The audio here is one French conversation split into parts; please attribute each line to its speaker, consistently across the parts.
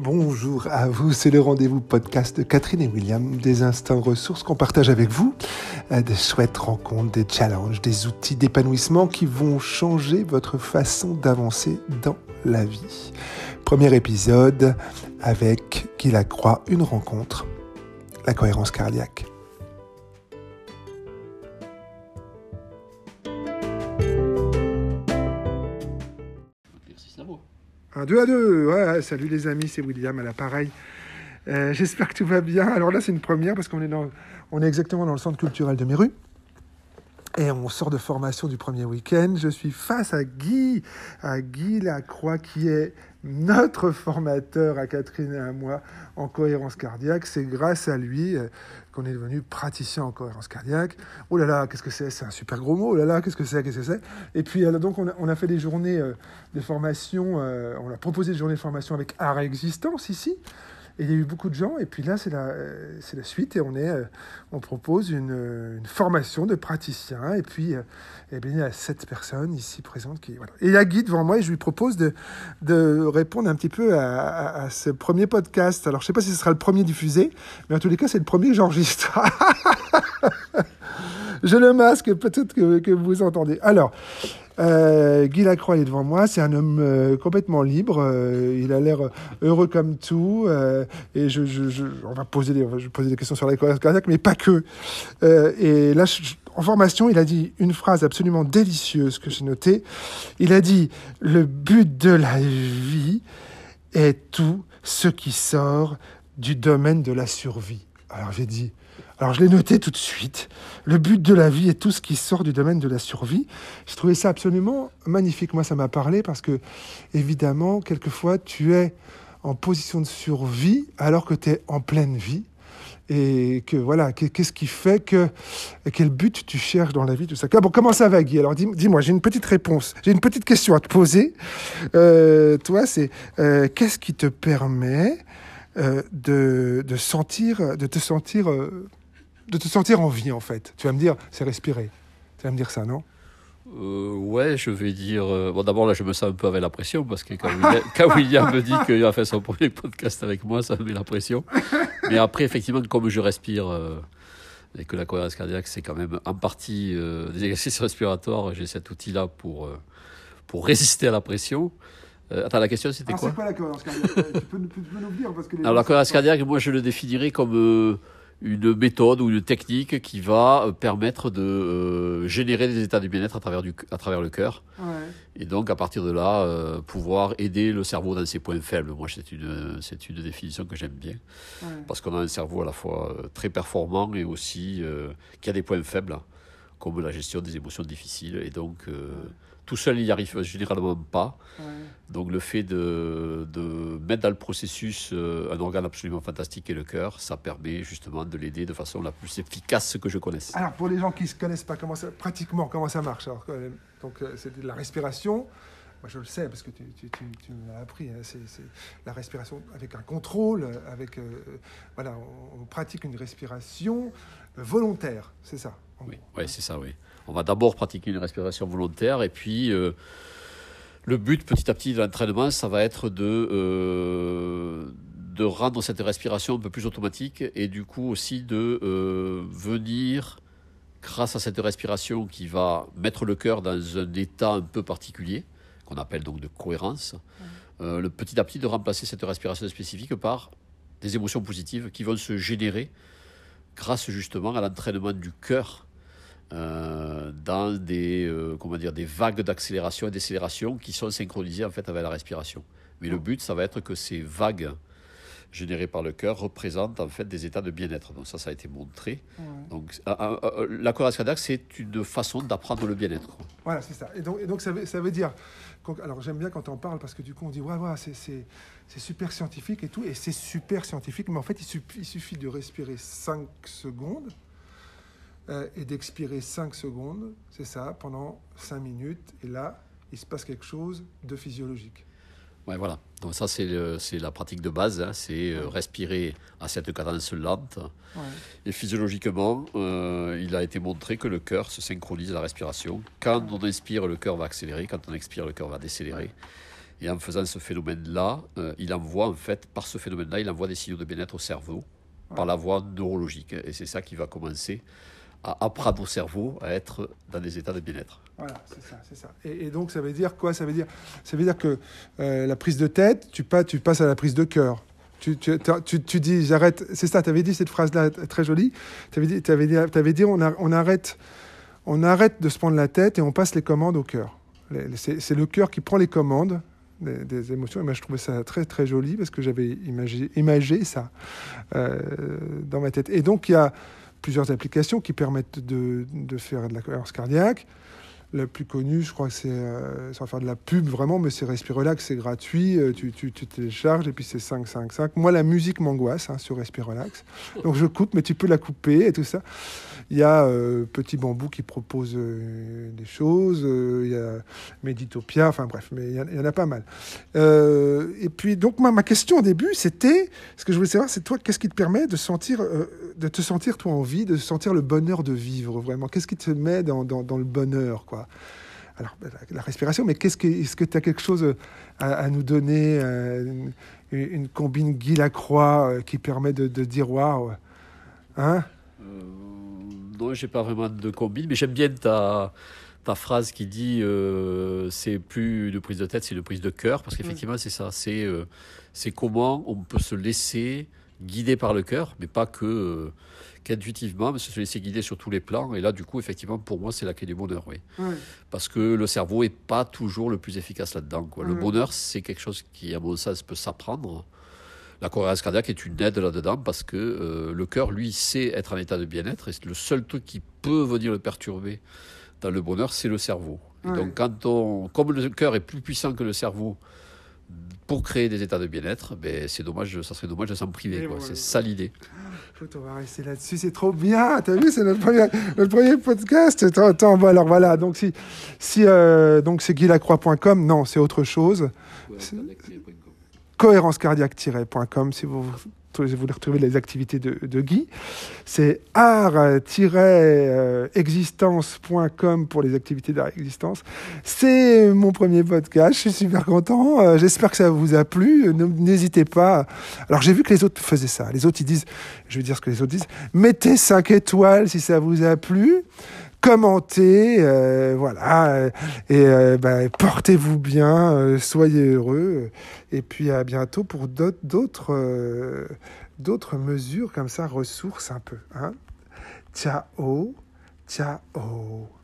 Speaker 1: Bonjour à vous, c'est le rendez-vous podcast de Catherine et William, des instants ressources qu'on partage avec vous, euh, des chouettes rencontres, des challenges, des outils d'épanouissement qui vont changer votre façon d'avancer dans la vie. Premier épisode avec Qui la croit, une rencontre, la cohérence cardiaque. Un deux à deux. Ouais, salut les amis, c'est William à l'appareil. Euh, J'espère que tout va bien. Alors là, c'est une première parce qu'on est, est exactement dans le centre culturel de Méru. Et on sort de formation du premier week-end. Je suis face à Guy, à Guy Lacroix, qui est notre formateur à Catherine et à moi en cohérence cardiaque. C'est grâce à lui euh, qu'on est devenu praticien en cohérence cardiaque. Oh là là, qu'est-ce que c'est? C'est un super gros mot. Oh là là, qu'est-ce que c'est? Qu'est-ce que c'est? Et puis euh, donc on a, fait des journées euh, de formation. on a proposé des journées de formation avec Art Existence ici. Il y a eu beaucoup de gens, et puis là, c'est la, la suite, et on, est, euh, on propose une, une formation de praticiens, et puis euh, eh bien, il y a sept personnes ici présentes. Qui, voilà. Et il y a Guy devant moi, et je lui propose de, répondre un petit peu à, ce premier podcast. Alors, je ne sais pas si ce sera le premier diffusé, mais en tous les cas, c'est le premier que j'enregistre. je le masque, peut-être que, vous entendez. Alors, euh, Guy Lacroix est devant moi, c'est un homme euh, complètement libre, euh, il a l'air heureux comme tout, et je, on va poser des, vais poser des questions sur la cohérence cardiaque, mais pas que. Et là, en formation, il a dit une phrase absolument délicieuse que j'ai notée. Il a dit le but de la vie est tout ce qui sort du domaine de la survie. Alors j'ai dit alors je l'ai noté tout de suite. Le but de la vie est tout ce qui sort du domaine de la survie. J'ai trouvé ça absolument magnifique. Moi, ça m'a parlé parce que, évidemment, quelquefois, tu es en position de survie alors que tu es en pleine vie. Et que voilà, qu'est-ce qui fait que quel but tu cherches dans la vie, tout ça. Bon, comment ça va, Guy? Alors, dis-moi, j'ai une petite réponse, j'ai une petite question à te poser. Euh, toi, c'est euh, qu'est-ce qui te permet euh, de, de sentir, de te sentir euh, de te sentir en vie, en fait. Tu vas me dire, c'est respirer. Tu vas me dire ça, non?
Speaker 2: Euh, ouais, je vais dire. Euh, bon, d'abord, là, je me sens un peu avec la pression parce que quand William, me dit qu'il a fait son premier podcast avec moi, ça me met la pression. Mais après, effectivement, comme je respire euh, et que la cohérence cardiaque, c'est quand même en partie euh, des exercices respiratoires, j'ai cet outil-là pour, pour résister à la pression. attends, la question, c'était quoi?
Speaker 1: C'est quoi la cohérence cardiaque? Tu, peux, tu, peux, nous dire parce que
Speaker 2: Alors, la cohérence cardiaque, moi, je le définirais comme une méthode ou une technique qui va euh, permettre de euh, générer des états du bien-être à travers, du, à travers le cœur. Ouais. Et donc, à partir de là, euh, pouvoir aider le cerveau dans ses points faibles. Moi, c'est une, c'est une définition que j'aime bien. Ouais. Parce qu'on a un cerveau à la fois très performant et aussi euh, qui a des points faibles, comme la gestion des émotions difficiles. Et donc, ouais tout seul, il n'y arrive généralement pas. Ouais. Donc le fait de, de, mettre dans le processus euh, un organe absolument fantastique qui est le cœur, ça permet justement de l'aider de façon la plus efficace que je connaisse.
Speaker 1: Alors pour les gens qui ne connaissent pas comment ça, pratiquement comment ça marche, alors, donc euh, c'est de la respiration. Moi, je le sais parce que tu, tu, tu, tu me l'as appris. Hein, c'est la respiration avec un contrôle, avec euh, voilà, on, on, pratique une respiration volontaire, c'est ça?
Speaker 2: Oui, ouais, c'est ça, oui on va d'abord pratiquer une respiration volontaire et puis euh, le but petit à petit de l'entraînement, ça va être de, euh, de rendre cette respiration un peu plus automatique et du coup aussi de euh, venir, grâce à cette respiration qui va mettre le cœur dans un état un peu particulier, qu'on appelle donc de cohérence, le petit à petit de remplacer cette respiration spécifique par des émotions positives qui vont se générer grâce justement à l'entraînement du cœur euh, dans des, euh, comment dire, des vagues d'accélération et décélération qui sont synchronisées en fait avec la respiration. Mais le but, ça va être que ces vagues générées par le cœur représentent en fait des états de bien-être. Donc ça, ça a été montré. Ouais. Donc euh, euh, la cohérence cardiaque, c'est une façon d'apprendre le bien-être.
Speaker 1: Voilà, c'est ça. Et donc, et donc ça, veut, ça veut dire... Alors j'aime bien quand on parle parce que du coup on dit ouais, ouais c'est super scientifique et tout, et c'est super scientifique, mais en fait il suffit, il suffit de respirer 5 secondes euh, et d'expirer 5 secondes, c'est ça, pendant 5 minutes. Et là, il se passe quelque chose de physiologique.
Speaker 2: Ouais, voilà. Donc ça, c'est la pratique de base. Hein. C'est euh, respirer à cette cadence lente. Ouais. Et physiologiquement, euh, il a été montré que le cœur se synchronise à la respiration. Quand on inspire, le cœur va accélérer. Quand on expire, le cœur va décélérer. Et en faisant ce phénomène-là, euh, il envoie, en fait, par ce phénomène-là, il envoie des signaux de bien-être au cerveau, par la voie neurologique. Et c'est ça qui va commencer à apprendre au cerveau à être dans des états de bien-être.
Speaker 1: Voilà, c'est ça, c'est ça. Et, donc, ça veut dire quoi? Ça veut dire, ça veut dire que euh, la prise de tête, tu, pas, tu passes à la prise de cœur. Tu, tu, tu, tu dis, j'arrête. C'est ça, tu avais dit cette phrase-là très jolie. Tu avais dit, avais dit, dit on, arrête, on arrête de se prendre la tête et on passe les commandes au cœur. C'est le cœur qui prend les commandes des, émotions. Et moi, je trouvais ça très, très joli parce que j'avais imagé, imagé ça euh, dans ma tête. Et donc, il y a plusieurs applications qui permettent de, faire de la cohérence cardiaque. La plus connue, je crois que c'est, euh, sans faire de la pub vraiment, mais c'est Respirelax, c'est gratuit, euh, tu, tu, tu, télécharges et puis c'est 5, 5, 5. Moi, la musique m'angoisse hein, sur Respirelax. Donc je coupe, mais tu peux la couper et tout ça. Il y a euh, Petit Bambou qui propose euh, des choses, il y a Meditopia, enfin bref, mais il y, en a pas mal. et puis, donc, ma, ma question au début, c'était, ce que je voulais savoir, c'est toi, qu'est-ce qui te permet de, sentir, de te sentir, toi, en vie, de sentir le bonheur de vivre, vraiment? Qu'est-ce qui te met dans, dans, dans le bonheur, quoi? Alors, ben, la, respiration, mais qu'est-ce que, est-ce que tu as quelque chose à, à nous donner, une, une, combine Guy Lacroix qui permet de, de dire waouh Hein?
Speaker 2: Non, j'ai pas vraiment de combine, mais j'aime bien ta, ta phrase qui dit euh, c'est plus de prise de tête, c'est de prise de cœur, parce qu'effectivement, c'est ça. C'est euh, c'est comment on peut se laisser guider par le cœur, mais pas que euh, qu'intuitivement, mais se laisser guider sur tous les plans. Et là, du coup, effectivement, pour moi, c'est la clé du bonheur, oui. Parce que le cerveau est pas toujours le plus efficace là-dedans. Quoi. Le bonheur, c'est quelque chose qui, à mon sens, peut s'apprendre. La cohérence cardiaque est une aide là-dedans parce que euh, le cœur, lui, sait être en état de bien-être et le seul truc qui peut venir le perturber dans le bonheur, c'est le cerveau. Donc, quand on, comme le cœur est plus puissant que le cerveau pour créer des états de bien-être, ben, c'est dommage, ça serait dommage de s'en priver. C'est ça l'idée.
Speaker 1: On va rester là-dessus, c'est trop bien. T'as vu, c'est notre premier, notre premier podcast. Attends, bon, alors voilà. Donc si, si euh, donc c'est guilacroix.com, non, c'est autre chose. Ouais, cohérencecardiaque-.com si vous voulez retrouver les activités de, de Guy. C'est art-existence.com pour les activités d'art existence. C'est mon premier podcast. Je suis super content. Euh, j'espère que ça vous a plu. N'hésitez pas. Alors, j'ai vu que les autres faisaient ça. Les autres, ils disent, je vais dire ce que les autres disent, mettez 5 étoiles si ça vous a plu commentez, euh, voilà, et euh, bah, portez-vous bien, euh, soyez heureux, et puis à bientôt pour d'autres d'autres mesures comme ça, ressources un peu. Hein. Ciao, ciao.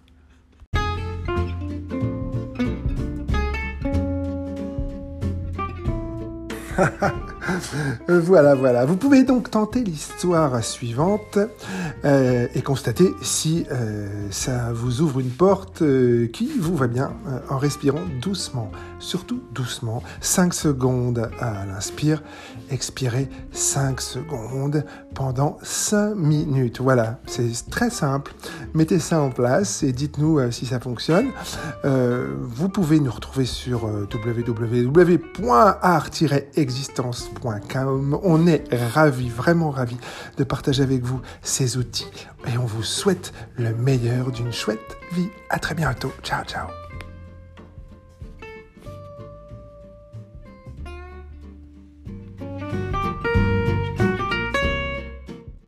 Speaker 1: voilà, voilà. Vous pouvez donc tenter l'histoire suivante euh, et constater si euh, ça vous ouvre une porte euh, qui vous va bien en respirant doucement. Surtout doucement. 5 secondes à l'inspire, expirez 5 secondes pendant 5 minutes. Voilà, c'est très simple. Mettez ça en place et dites-nous si ça fonctionne. vous pouvez nous retrouver sur www.art-existence on est ravis, vraiment ravis de partager avec vous ces outils et on vous souhaite le meilleur d'une chouette vie. À très bientôt. Ciao, ciao.